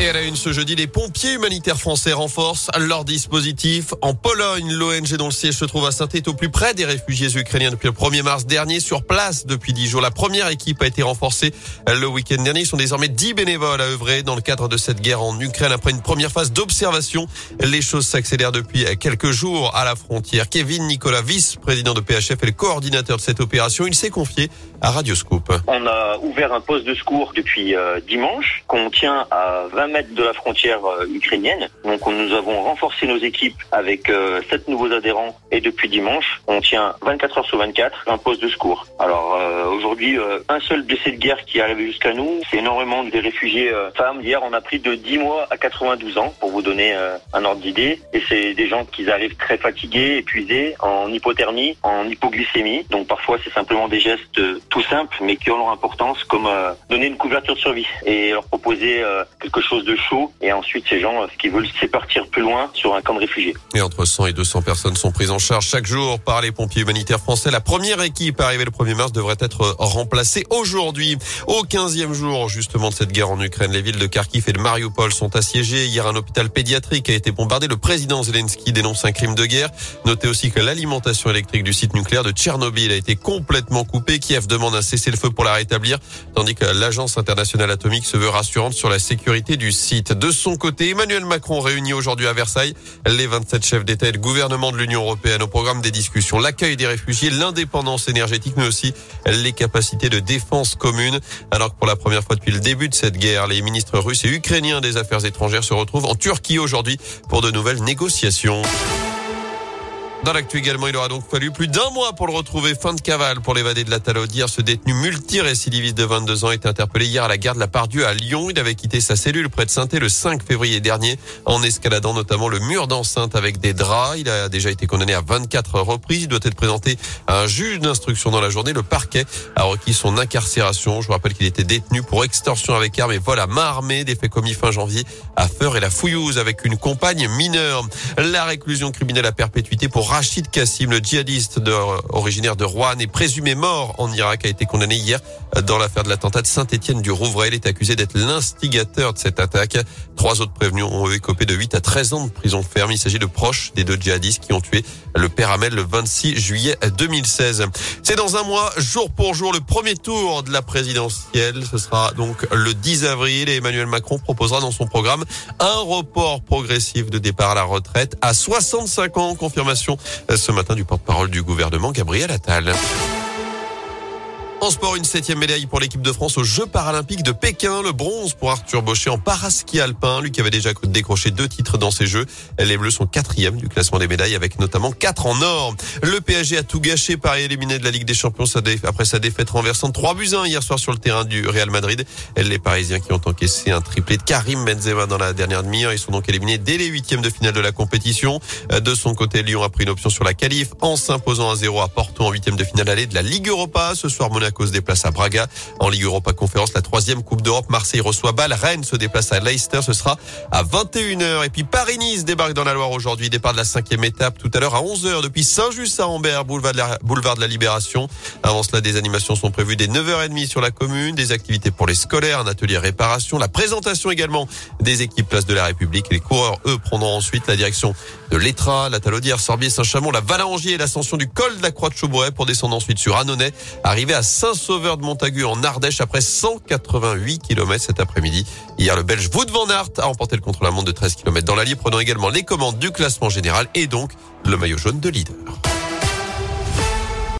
Et à la une ce jeudi, les pompiers humanitaires français renforcent leur dispositif. En Pologne, l'ONG dont le siège se trouve à saint est au plus près des réfugiés ukrainiens depuis le 1er mars dernier, sur place depuis 10 jours. La première équipe a été renforcée le week-end dernier. Ils sont désormais 10 bénévoles à œuvrer dans le cadre de cette guerre en Ukraine. Après une première phase d'observation, les choses s'accélèrent depuis quelques jours à la frontière. Kevin Nicolas, vice-président de PHF et le coordinateur de cette opération, il s'est confié à Radioscope. On a ouvert un poste de secours depuis euh, dimanche qu'on tient à 20 mètres de la frontière euh, ukrainienne. Donc nous avons renforcé nos équipes avec euh, sept nouveaux adhérents et depuis dimanche, on tient 24 heures sur 24 un poste de secours. Alors aujourd'hui, un seul blessé de guerre qui est arrivé jusqu'à nous. C'est énormément des réfugiés femmes. Hier, on a pris de 10 mois à 92 ans pour vous donner un ordre d'idée. Et c'est des gens qui arrivent très fatigués, épuisés, en hypothermie, en hypoglycémie. Donc parfois, c'est simplement des gestes tout simples, mais qui ont leur importance, comme donner une couverture de survie et leur proposer quelque chose de chaud. Et ensuite, ces gens, ce qu'ils veulent, c'est partir plus loin sur un camp de réfugiés. Et entre 100 et 200 personnes sont prises en charge chaque jour par les pompiers humanitaires français. La première équipe arrivée le 1er mars devrait être remplacée aujourd'hui. Au 15e jour, justement, de cette guerre en Ukraine, les villes de Kharkiv et de Mariupol sont assiégées. Hier, un hôpital pédiatrique a été bombardé. Le président Zelensky dénonce un crime de guerre. Notez aussi que l'alimentation électrique du site nucléaire de Tchernobyl a été complètement coupée. Kiev demande un cessez-le-feu pour la rétablir, tandis que l'agence internationale atomique se veut rassurante sur la sécurité du De son côté, Emmanuel Macron réunit aujourd'hui à Versailles les 27 chefs d'État et de gouvernement de l'Union européenne au programme des discussions. L'accueil des réfugiés, l'indépendance énergétique, mais aussi les capacités de défense commune. Alors que pour la première fois depuis le début de cette guerre, les ministres russes et ukrainiens des Affaires étrangères se retrouvent en Turquie aujourd'hui pour de nouvelles négociations. Dans l'actu également, il aura donc fallu plus d'un mois pour le retrouver. Fin de cavale pour l'évadé de la Talaudière. Ce détenu multirécidiviste de 22 ans est interpellé hier à la gare de la Pardieu à Lyon. Il avait quitté sa cellule près de saint le 5 février dernier en escaladant notamment le mur d'enceinte avec des draps. Il a déjà été condamné à 24 reprises. Il doit être présenté à un juge d'instruction dans la journée. Le parquet a requis son incarcération. Je vous rappelle qu'il était détenu pour extorsion avec arme et vol à main armée des faits commis fin janvier à Feur et la Fouillouse avec une compagne mineure. La réclusion criminelle à perpétuité pour Rachid Kassim, le djihadiste originaire de Rouen et présumé mort en Irak, a été condamné hier dans l'affaire de l'attentat de Saint-Étienne du Rouvray. Il est accusé d'être l'instigateur de cette attaque. Trois autres prévenus ont écopé de 8 à 13 ans de prison ferme. Il s'agit de proches des deux djihadistes qui ont tué le père Hamel le 26 juillet 2016. C'est dans un mois, jour pour jour, le premier tour de la présidentielle. Ce sera donc le 10 avril et Emmanuel Macron proposera dans son programme un report progressif de départ à la retraite à 65 ans. Confirmation ce matin du porte-parole du gouvernement, Gabriel Attal. En sport, une septième médaille pour l'équipe de France aux Jeux paralympiques de Pékin. Le bronze pour Arthur Baucher en paraski alpin, lui qui avait déjà décroché deux titres dans ces Jeux. Les Bleus sont quatrième du classement des médailles avec notamment quatre en or. Le PSG a tout gâché, Paris éliminé de la Ligue des Champions après sa défaite renversante 3 buts 1 hier soir sur le terrain du Real Madrid. Les Parisiens qui ont encaissé un triplé de Karim Benzema dans la dernière demi-heure. Ils sont donc éliminés dès les huitièmes de finale de la compétition. De son côté, Lyon a pris une option sur la qualif en s'imposant à 0 à Porto en huitième de finale allée de la Ligue Europa. Ce soir, Monaco Monaco se déplace à Braga. En Ligue Europa Conférence, la troisième Coupe d'Europe, Marseille reçoit Bâle. Rennes se déplace à Leicester. Ce sera à 21h. Et puis Paris-Nice débarque dans la Loire aujourd'hui. Départ de la cinquième étape tout à l'heure à 11h depuis Saint-Just à Ambert, boulevard de, la, boulevard de la Libération. Avant cela, des animations sont prévues dès 9h30 sur la commune, des activités pour les scolaires, un atelier réparation, la présentation également des équipes Place de la République. Les coureurs, eux, prendront ensuite la direction de l'Etra, la Talaudière, Sorbier, Saint-Chamond, la Valangier et l'ascension du col de la Croix de Chaubouet pour descendre ensuite sur Annonay, arriver à Saint-Sauveur de Montagu en Ardèche après 188 km cet après-midi. Hier, le Belge Wout van Aert a remporté le contre-la-montre de 13 km dans l'Allier, prenant également les commandes du classement général et donc le maillot jaune de leader.